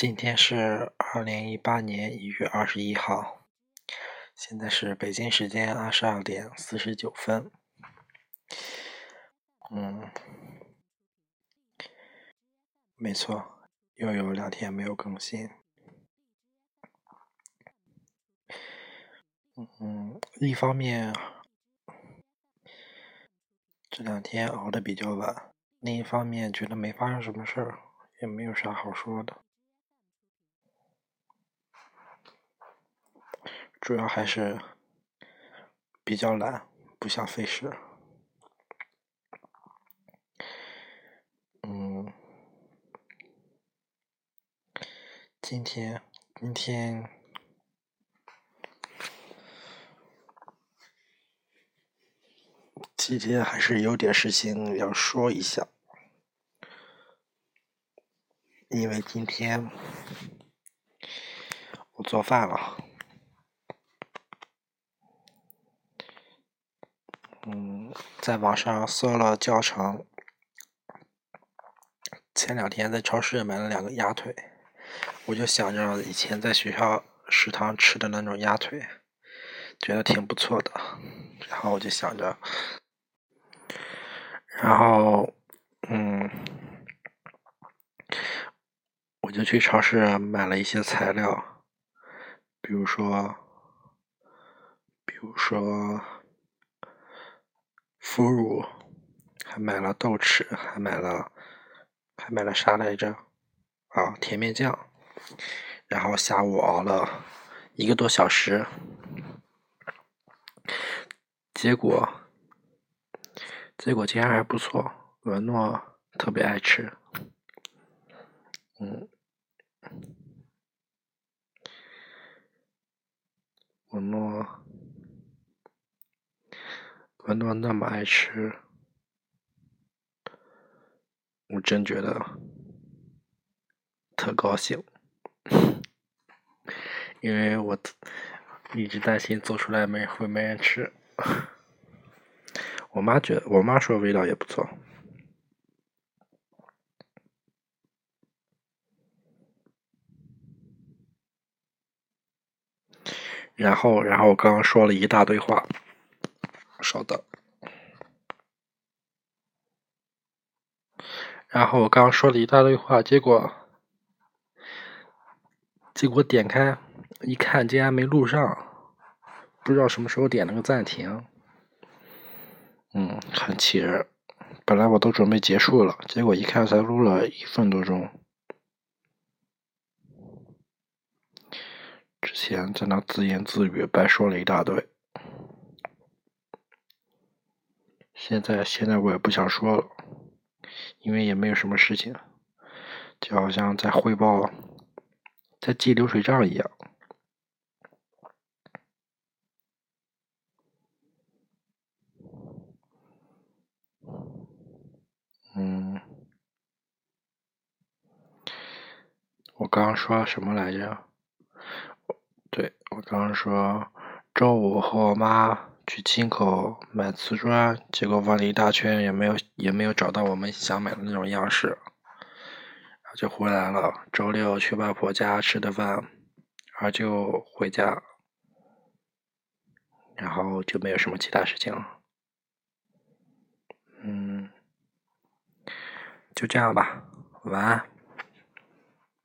今天是二零一八年一月二十一号，现在是北京时间二十二点四十九分。嗯，没错，又有两天没有更新。嗯，一方面这两天熬的比较晚，另一方面觉得没发生什么事儿，也没有啥好说的。主要还是比较懒，不想费事。嗯，今天今天今天还是有点事情要说一下，因为今天我做饭了。嗯，在网上搜了教程，前两天在超市买了两个鸭腿，我就想着以前在学校食堂吃的那种鸭腿，觉得挺不错的，然后我就想着，然后，嗯，我就去超市买了一些材料，比如说，比如说。腐乳，还买了豆豉，还买了，还买了啥来着？啊，甜面酱。然后下午熬了一个多小时，结果，结果竟然还不错，文诺特别爱吃。嗯，文诺。文诺那么爱吃，我真觉得特高兴，因为我一直担心做出来没会没人吃。我妈觉得，我妈说味道也不错。然后，然后我刚刚说了一大堆话。稍等，然后我刚刚说了一大堆话，结果结果点开一看，竟然没录上，不知道什么时候点了个暂停，嗯，很气人。本来我都准备结束了，结果一看才录了一分多钟，之前在那自言自语，白说了一大堆。现在现在我也不想说了，因为也没有什么事情，就好像在汇报，在记流水账一样。嗯，我刚刚说什么来着？对我刚刚说，周五和我妈。去青口买瓷砖，结果问了一大圈，也没有也没有找到我们想买的那种样式，然后就回来了。周六去外婆家吃的饭，然后就回家，然后就没有什么其他事情了。嗯，就这样吧，晚安。